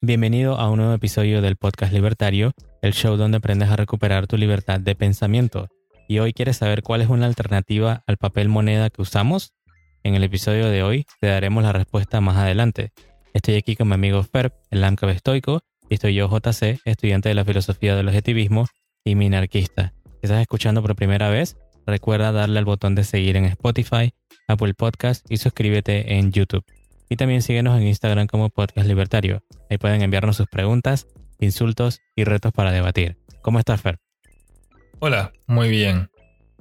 Bienvenido a un nuevo episodio del podcast libertario, el show donde aprendes a recuperar tu libertad de pensamiento. Y hoy quieres saber cuál es una alternativa al papel moneda que usamos. En el episodio de hoy te daremos la respuesta más adelante. Estoy aquí con mi amigo Ferb, el AMCAB estoico, y estoy yo, JC, estudiante de la filosofía del objetivismo y minarquista. Si estás escuchando por primera vez, recuerda darle al botón de seguir en Spotify, Apple Podcast y suscríbete en YouTube. Y también síguenos en Instagram como Podcast Libertario. Ahí pueden enviarnos sus preguntas, insultos y retos para debatir. ¿Cómo estás, Fer? Hola, muy bien.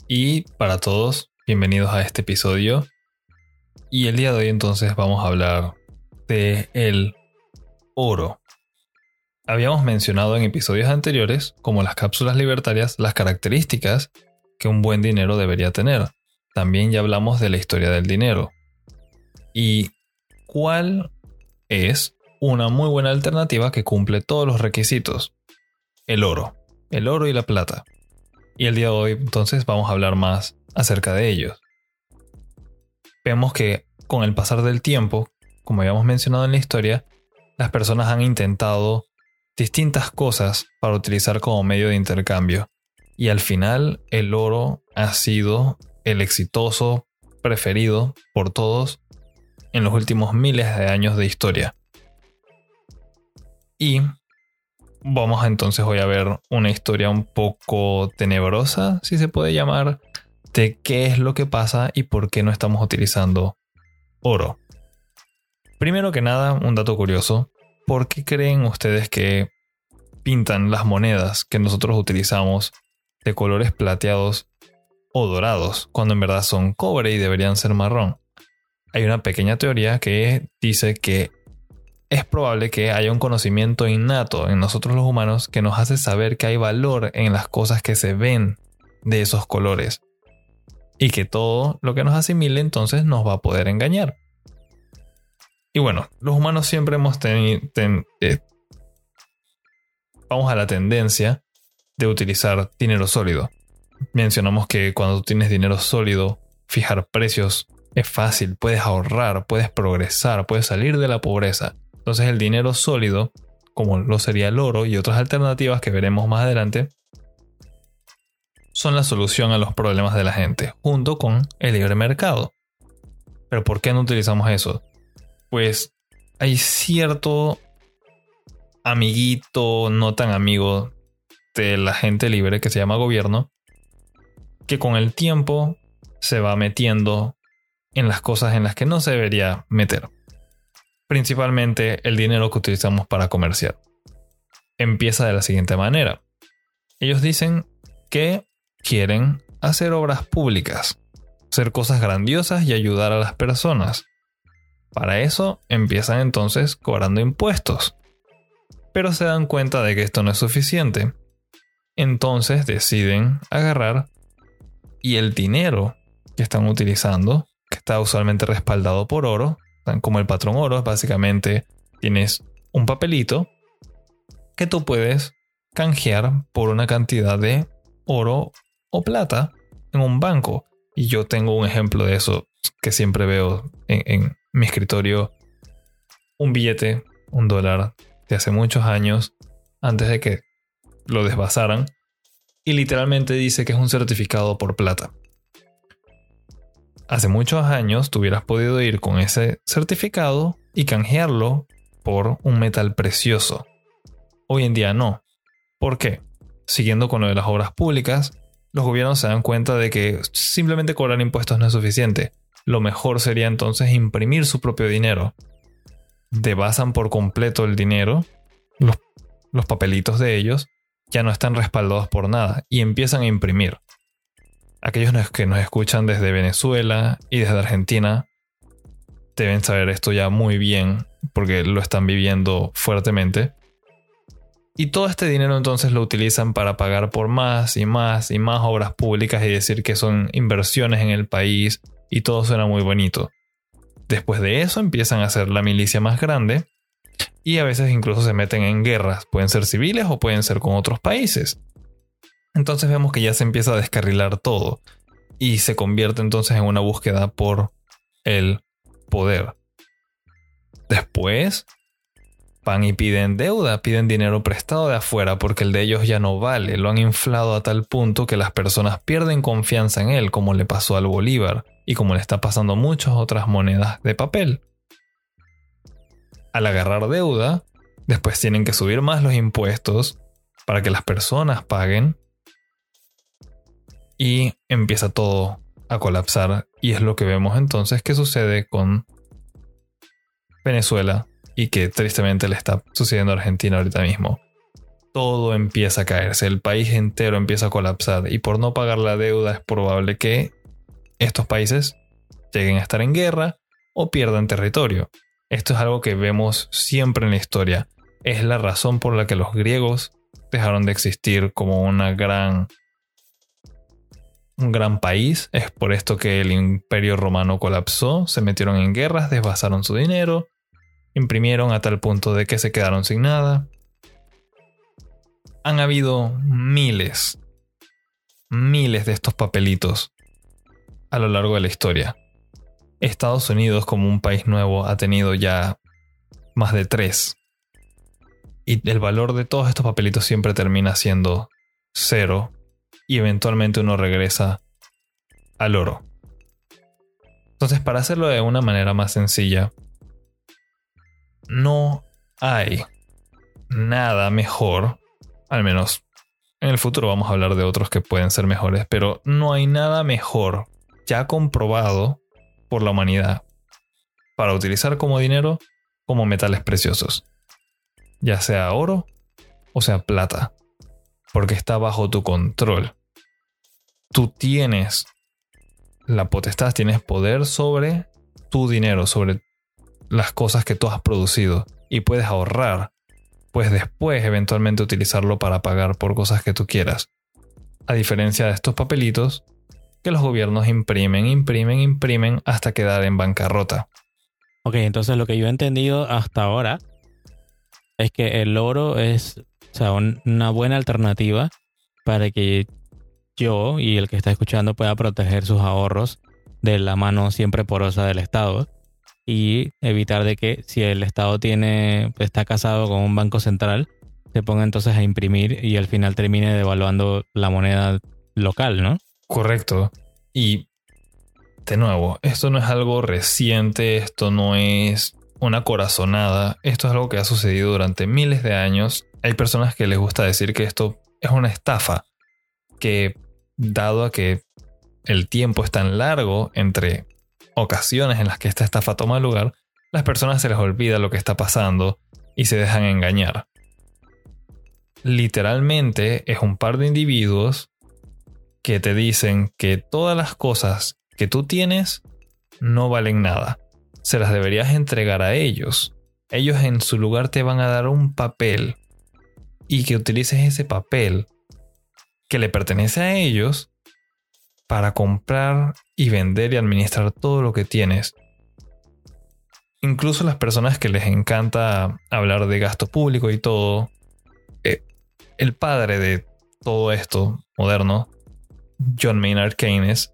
Y para todos, bienvenidos a este episodio. Y el día de hoy entonces vamos a hablar de el oro. Habíamos mencionado en episodios anteriores, como las cápsulas libertarias, las características que un buen dinero debería tener. También ya hablamos de la historia del dinero. Y cuál es una muy buena alternativa que cumple todos los requisitos. El oro. El oro y la plata. Y el día de hoy entonces vamos a hablar más acerca de ellos. Vemos que con el pasar del tiempo, como habíamos mencionado en la historia, las personas han intentado distintas cosas para utilizar como medio de intercambio. Y al final el oro ha sido el exitoso preferido por todos en los últimos miles de años de historia. Y vamos entonces hoy a ver una historia un poco tenebrosa, si se puede llamar, de qué es lo que pasa y por qué no estamos utilizando oro. Primero que nada, un dato curioso. ¿Por qué creen ustedes que pintan las monedas que nosotros utilizamos de colores plateados o dorados, cuando en verdad son cobre y deberían ser marrón? Hay una pequeña teoría que dice que es probable que haya un conocimiento innato en nosotros los humanos que nos hace saber que hay valor en las cosas que se ven de esos colores. Y que todo lo que nos asimile entonces nos va a poder engañar. Y bueno, los humanos siempre hemos tenido... Eh, vamos a la tendencia de utilizar dinero sólido. Mencionamos que cuando tienes dinero sólido, fijar precios es fácil, puedes ahorrar, puedes progresar, puedes salir de la pobreza. Entonces el dinero sólido, como lo sería el oro y otras alternativas que veremos más adelante, son la solución a los problemas de la gente, junto con el libre mercado. Pero ¿por qué no utilizamos eso? Pues hay cierto amiguito, no tan amigo de la gente libre que se llama gobierno, que con el tiempo se va metiendo en las cosas en las que no se debería meter. Principalmente el dinero que utilizamos para comerciar. Empieza de la siguiente manera. Ellos dicen que quieren hacer obras públicas, hacer cosas grandiosas y ayudar a las personas. Para eso empiezan entonces cobrando impuestos. Pero se dan cuenta de que esto no es suficiente. Entonces deciden agarrar y el dinero que están utilizando que está usualmente respaldado por oro, como el patrón oro, básicamente tienes un papelito que tú puedes canjear por una cantidad de oro o plata en un banco. Y yo tengo un ejemplo de eso que siempre veo en, en mi escritorio. Un billete, un dólar de hace muchos años, antes de que lo desbasaran. Y literalmente dice que es un certificado por plata hace muchos años tú hubieras podido ir con ese certificado y canjearlo por un metal precioso. Hoy en día no. ¿Por qué? Siguiendo con lo de las obras públicas, los gobiernos se dan cuenta de que simplemente cobrar impuestos no es suficiente. Lo mejor sería entonces imprimir su propio dinero. Debasan por completo el dinero, los, los papelitos de ellos ya no están respaldados por nada y empiezan a imprimir aquellos que nos escuchan desde Venezuela y desde Argentina deben saber esto ya muy bien porque lo están viviendo fuertemente. Y todo este dinero entonces lo utilizan para pagar por más y más y más obras públicas y decir que son inversiones en el país y todo suena muy bonito. Después de eso empiezan a hacer la milicia más grande y a veces incluso se meten en guerras, pueden ser civiles o pueden ser con otros países. Entonces vemos que ya se empieza a descarrilar todo y se convierte entonces en una búsqueda por el poder. Después van y piden deuda, piden dinero prestado de afuera porque el de ellos ya no vale, lo han inflado a tal punto que las personas pierden confianza en él, como le pasó al Bolívar y como le está pasando a muchas otras monedas de papel. Al agarrar deuda, después tienen que subir más los impuestos para que las personas paguen y empieza todo a colapsar y es lo que vemos entonces que sucede con Venezuela y que tristemente le está sucediendo a Argentina ahorita mismo. Todo empieza a caerse, el país entero empieza a colapsar y por no pagar la deuda es probable que estos países lleguen a estar en guerra o pierdan territorio. Esto es algo que vemos siempre en la historia. Es la razón por la que los griegos dejaron de existir como una gran un gran país. Es por esto que el imperio romano colapsó, se metieron en guerras, desbasaron su dinero, imprimieron a tal punto de que se quedaron sin nada. Han habido miles, miles de estos papelitos a lo largo de la historia. Estados Unidos como un país nuevo ha tenido ya más de tres. Y el valor de todos estos papelitos siempre termina siendo cero y eventualmente uno regresa al oro. Entonces, para hacerlo de una manera más sencilla, no hay nada mejor, al menos en el futuro vamos a hablar de otros que pueden ser mejores, pero no hay nada mejor ya comprobado por la humanidad para utilizar como dinero como metales preciosos, ya sea oro o sea plata, porque está bajo tu control tú tienes la potestad, tienes poder sobre tu dinero, sobre las cosas que tú has producido y puedes ahorrar, pues después eventualmente utilizarlo para pagar por cosas que tú quieras. A diferencia de estos papelitos que los gobiernos imprimen, imprimen, imprimen hasta quedar en bancarrota. Ok, entonces lo que yo he entendido hasta ahora es que el oro es una buena alternativa para que yo y el que está escuchando pueda proteger sus ahorros de la mano siempre porosa del Estado y evitar de que si el Estado tiene está casado con un banco central se ponga entonces a imprimir y al final termine devaluando la moneda local, ¿no? Correcto. Y de nuevo, esto no es algo reciente, esto no es una corazonada, esto es algo que ha sucedido durante miles de años. Hay personas que les gusta decir que esto es una estafa, que dado a que el tiempo es tan largo entre ocasiones en las que esta estafa toma lugar, las personas se les olvida lo que está pasando y se dejan engañar. Literalmente es un par de individuos que te dicen que todas las cosas que tú tienes no valen nada. Se las deberías entregar a ellos. Ellos en su lugar te van a dar un papel y que utilices ese papel que le pertenece a ellos para comprar y vender y administrar todo lo que tienes. Incluso las personas que les encanta hablar de gasto público y todo, eh, el padre de todo esto moderno, John Maynard Keynes,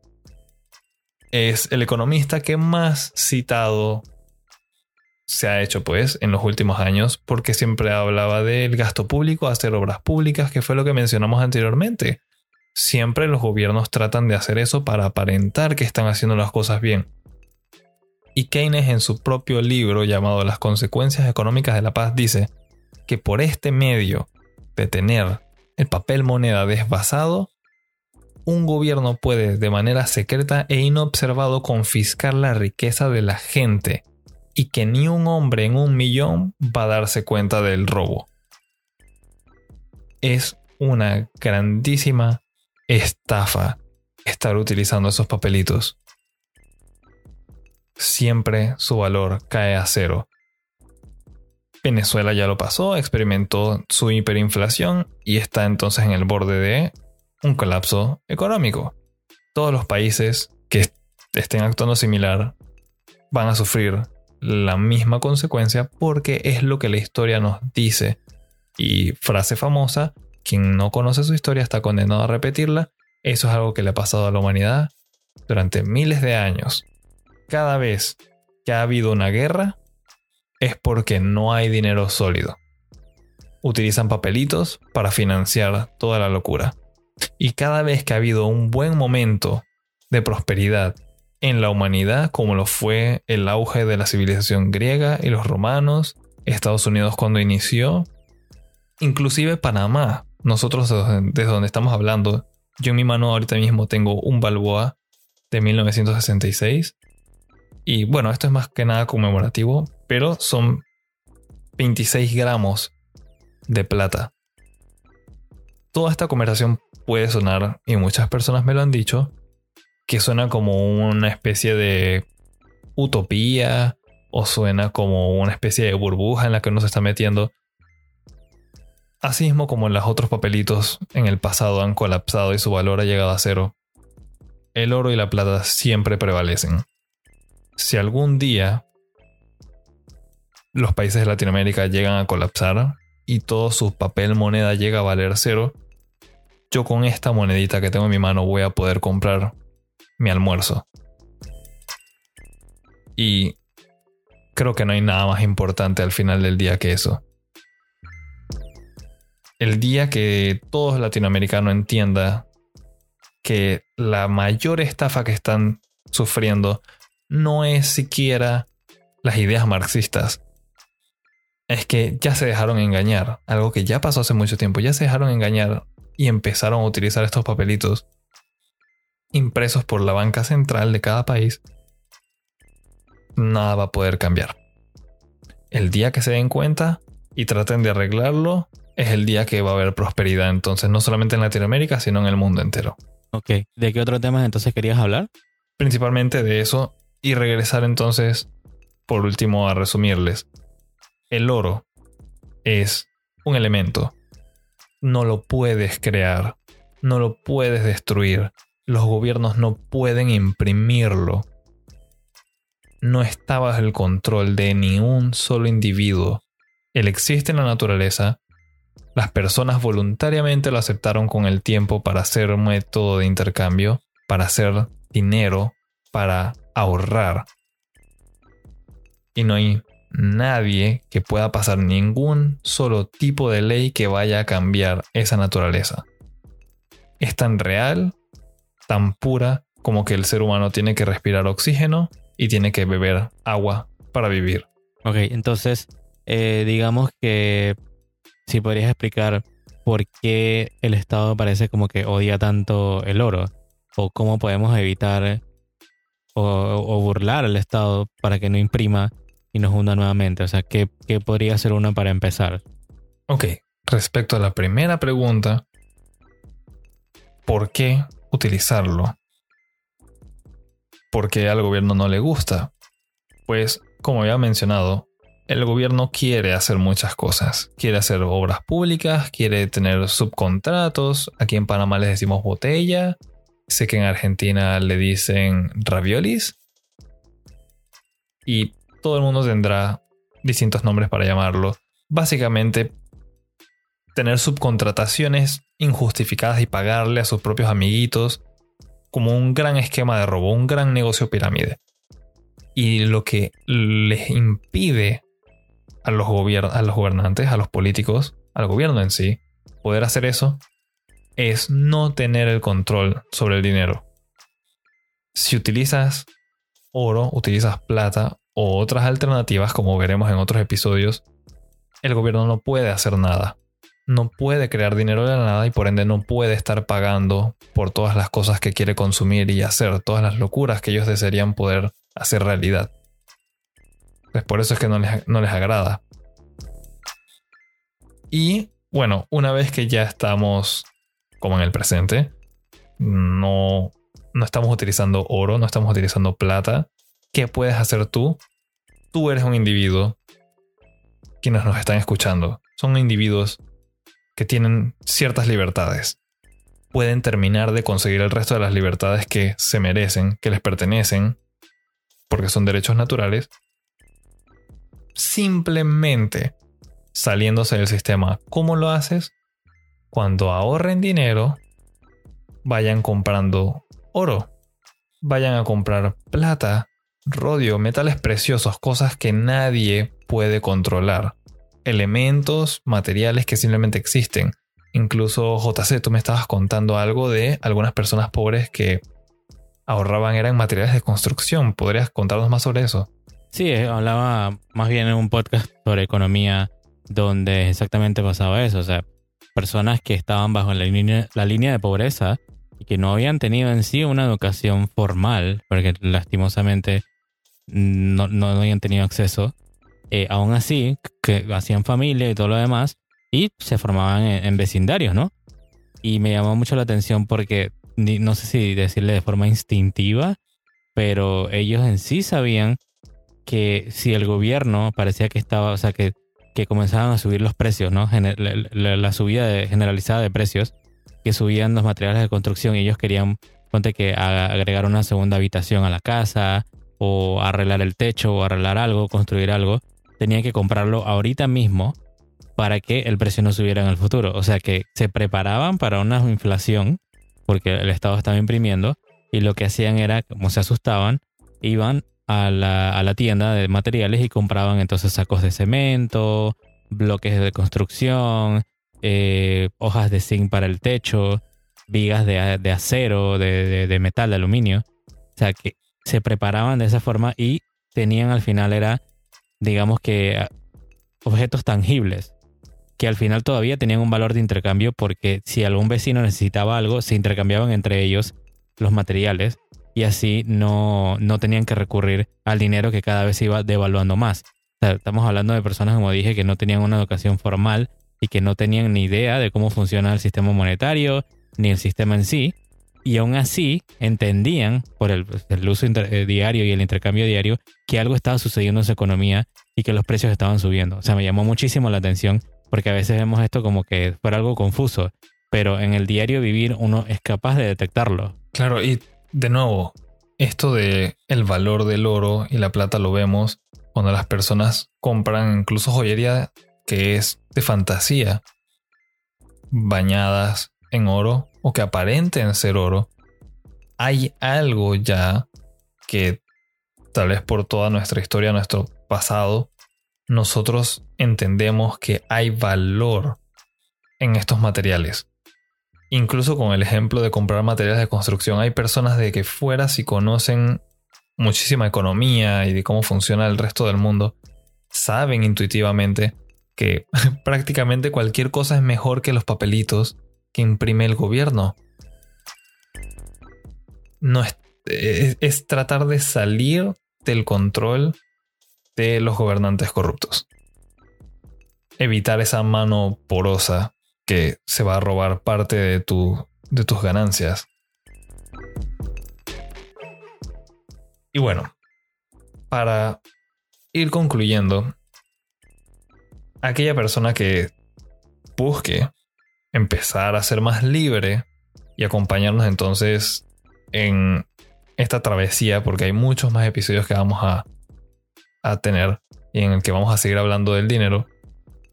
es el economista que más citado se ha hecho pues en los últimos años porque siempre hablaba del gasto público, hacer obras públicas, que fue lo que mencionamos anteriormente. Siempre los gobiernos tratan de hacer eso para aparentar que están haciendo las cosas bien. Y Keynes en su propio libro llamado Las consecuencias económicas de la paz dice que por este medio de tener el papel moneda desbasado, un gobierno puede de manera secreta e inobservado confiscar la riqueza de la gente y que ni un hombre en un millón va a darse cuenta del robo. Es una grandísima estafa estar utilizando esos papelitos. Siempre su valor cae a cero. Venezuela ya lo pasó, experimentó su hiperinflación y está entonces en el borde de un colapso económico. Todos los países que estén actuando similar van a sufrir la misma consecuencia porque es lo que la historia nos dice. Y frase famosa, quien no conoce su historia está condenado a repetirla. Eso es algo que le ha pasado a la humanidad durante miles de años. Cada vez que ha habido una guerra, es porque no hay dinero sólido. Utilizan papelitos para financiar toda la locura. Y cada vez que ha habido un buen momento de prosperidad en la humanidad, como lo fue el auge de la civilización griega y los romanos, Estados Unidos cuando inició, inclusive Panamá, nosotros desde donde estamos hablando, yo en mi mano ahorita mismo tengo un Balboa de 1966. Y bueno, esto es más que nada conmemorativo, pero son 26 gramos de plata. Toda esta conversación puede sonar, y muchas personas me lo han dicho, que suena como una especie de utopía o suena como una especie de burbuja en la que uno se está metiendo. Así mismo como los otros papelitos en el pasado han colapsado y su valor ha llegado a cero, el oro y la plata siempre prevalecen. Si algún día los países de Latinoamérica llegan a colapsar y todo su papel moneda llega a valer cero, yo con esta monedita que tengo en mi mano voy a poder comprar mi almuerzo. Y creo que no hay nada más importante al final del día que eso. El día que todo latinoamericano entienda que la mayor estafa que están sufriendo no es siquiera las ideas marxistas. Es que ya se dejaron engañar, algo que ya pasó hace mucho tiempo, ya se dejaron engañar y empezaron a utilizar estos papelitos impresos por la banca central de cada país, nada va a poder cambiar. El día que se den cuenta y traten de arreglarlo, es el día que va a haber prosperidad entonces, no solamente en Latinoamérica, sino en el mundo entero. Ok, ¿de qué otro tema entonces querías hablar? Principalmente de eso y regresar entonces, por último, a resumirles. El oro es un elemento. No lo puedes crear, no lo puedes destruir, los gobiernos no pueden imprimirlo. No está bajo el control de ni un solo individuo. Él existe en la naturaleza. Las personas voluntariamente lo aceptaron con el tiempo para ser un método de intercambio, para hacer dinero, para ahorrar. Y no hay nadie que pueda pasar ningún solo tipo de ley que vaya a cambiar esa naturaleza. Es tan real tan pura como que el ser humano tiene que respirar oxígeno y tiene que beber agua para vivir. Ok, entonces eh, digamos que si podrías explicar por qué el Estado parece como que odia tanto el oro o cómo podemos evitar o, burlar al Estado para que no imprima y nos hunda nuevamente. O sea, ¿qué, ¿qué podría ser uno para empezar? Ok, respecto a la primera pregunta, ¿por qué utilizarlo. Porque al gobierno no le gusta. Pues, como había mencionado, el gobierno quiere hacer muchas cosas. Quiere hacer obras públicas, quiere tener subcontratos. Aquí en Panamá les decimos botella. Sé que en Argentina le dicen raviolis. Y todo el mundo tendrá distintos nombres para llamarlo. Básicamente, tener subcontrataciones injustificadas y pagarle a sus propios amiguitos como un gran esquema de robo, un gran negocio pirámide. Y lo que les impide a los, a los gobernantes, a los políticos, al gobierno en sí, poder hacer eso, es no tener el control sobre el dinero. Si utilizas oro, utilizas plata o otras alternativas, como veremos en otros episodios, el gobierno no puede hacer nada no puede crear dinero de la nada y por ende no puede estar pagando por todas las cosas que quiere consumir y hacer, todas las locuras que ellos desearían poder hacer realidad. Pues por eso es que no les, no les agrada. Y bueno, una vez que ya estamos como en el presente, no, no estamos utilizando oro, no estamos utilizando plata, ¿qué puedes hacer tú? Tú eres un individuo. Quienes nos están escuchando son individuos que tienen ciertas libertades. Pueden terminar de conseguir el resto de las libertades que se merecen, que les pertenecen, porque son derechos naturales, simplemente saliéndose del sistema. ¿Cómo lo haces? Cuando ahorren dinero, vayan comprando oro, vayan a comprar plata, rodio, metales preciosos, cosas que nadie puede controlar. Elementos materiales que simplemente existen. Incluso JC, tú me estabas contando algo de algunas personas pobres que ahorraban eran materiales de construcción. ¿Podrías contarnos más sobre eso? Sí, eh, hablaba más bien en un podcast sobre economía donde exactamente pasaba eso. O sea, personas que estaban bajo la línea, de pobreza y que no habían tenido en sí una educación formal, porque lastimosamente no, no habían tenido acceso, eh, aún así, que hacían familia y todo lo demás, y se formaban en, vecindarios, ¿no? Y me llamó mucho la atención porque, no sé si decirle de forma instintiva, pero ellos en sí sabían que si el gobierno parecía que estaba, o sea, que, que comenzaban a subir los precios, ¿no? la, subida generalizada de precios, que subían los materiales de construcción y ellos querían, ponte que agregar una segunda habitación a la casa, o arreglar el techo, o arreglar algo, construir algo, tenían que comprarlo ahorita mismo para que el precio no subiera en el futuro. O sea que se preparaban para una inflación, porque el Estado estaba imprimiendo, y lo que hacían era, como se asustaban, iban a la, tienda de materiales y compraban entonces sacos de cemento, bloques de construcción, eh, hojas de zinc para el techo, vigas de, acero, de, de, metal, de aluminio. O sea que se preparaban de esa forma y tenían al final era, digamos que, objetos tangibles que al final todavía tenían un valor de intercambio porque si algún vecino necesitaba algo, se intercambiaban entre ellos los materiales y así no, no tenían que recurrir al dinero que cada vez iba devaluando más. estamos hablando de personas, como dije, que no tenían una educación formal y que no tenían ni idea de cómo funciona el sistema monetario ni el sistema en sí. Y aún así entendían, por el, uso eh, diario y el intercambio diario, que algo estaba sucediendo en su economía y que los precios estaban subiendo. O sea, me llamó muchísimo la atención porque a veces vemos esto como que fuera algo confuso, pero en el diario vivir uno es capaz de detectarlo. Claro, y de nuevo, esto de el valor del oro y la plata lo vemos cuando las personas compran incluso joyería que es de fantasía, bañadas en oro o que aparenten ser oro. Hay algo ya que tal vez por toda nuestra historia, nuestro pasado, nosotros entendemos que hay valor en estos materiales. Incluso con el ejemplo de comprar materiales de construcción, hay personas de que fuera si conocen muchísima economía y de cómo funciona el resto del mundo, saben intuitivamente que prácticamente cualquier cosa es mejor que los papelitos que imprime el gobierno. No es, tratar de salir del control de los gobernantes corruptos. Evitar esa mano porosa que se va a robar parte de, tu, de tus ganancias. Y bueno, para ir concluyendo, aquella persona que busque empezar a ser más libre y acompañarnos entonces en esta travesía, porque hay muchos más episodios que vamos a a tener y en el que vamos a seguir hablando del dinero,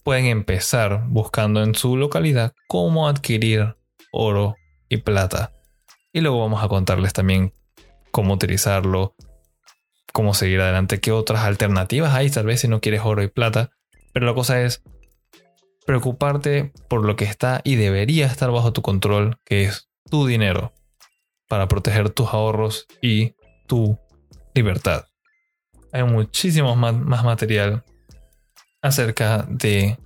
pueden empezar buscando en su localidad cómo adquirir oro y plata. Y luego vamos a contarles también cómo utilizarlo, cómo seguir adelante, qué otras alternativas hay tal vez si no quieres oro y plata. Pero la cosa es preocuparte por lo que está y debería estar bajo tu control, que es tu dinero, para proteger tus ahorros y tu libertad hay muchísimo más, material acerca de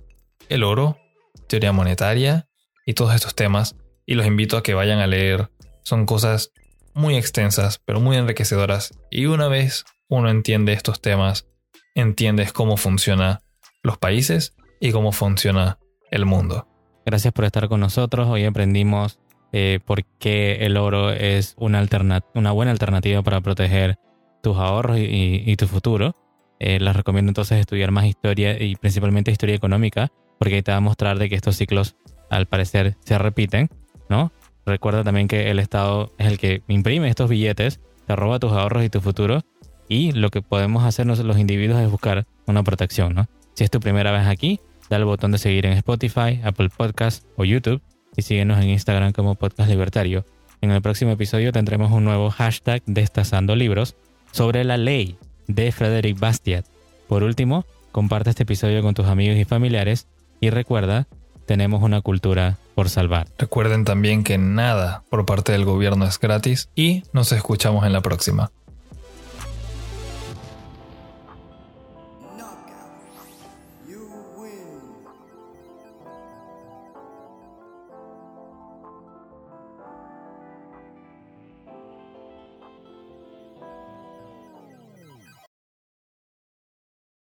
el oro, teoría monetaria y todos estos temas. Y los invito a que vayan a leer. Son cosas muy extensas, pero muy enriquecedoras. Y una vez uno entiende estos temas, entiendes cómo funcionan los países y cómo funciona el mundo. Gracias por estar con nosotros. Hoy aprendimos eh, por qué el oro es una, una buena alternativa para proteger tus ahorros y, tu futuro. Eh, les recomiendo entonces estudiar más historia y principalmente historia económica, porque ahí te va a mostrar de que estos ciclos al parecer se repiten, ¿no? Recuerda también que el Estado es el que imprime estos billetes, te roba tus ahorros y tu futuro, y lo que podemos hacer los individuos es buscar una protección, ¿no? Si es tu primera vez aquí, dale el botón de seguir en Spotify, Apple Podcast o YouTube y síguenos en Instagram como Podcast Libertario. En el próximo episodio tendremos un nuevo hashtag destazando libros sobre la ley de Frederick Bastiat. Por último, comparte este episodio con tus amigos y familiares y recuerda, tenemos una cultura por salvar. Recuerden también que nada por parte del gobierno es gratis y nos escuchamos en la próxima.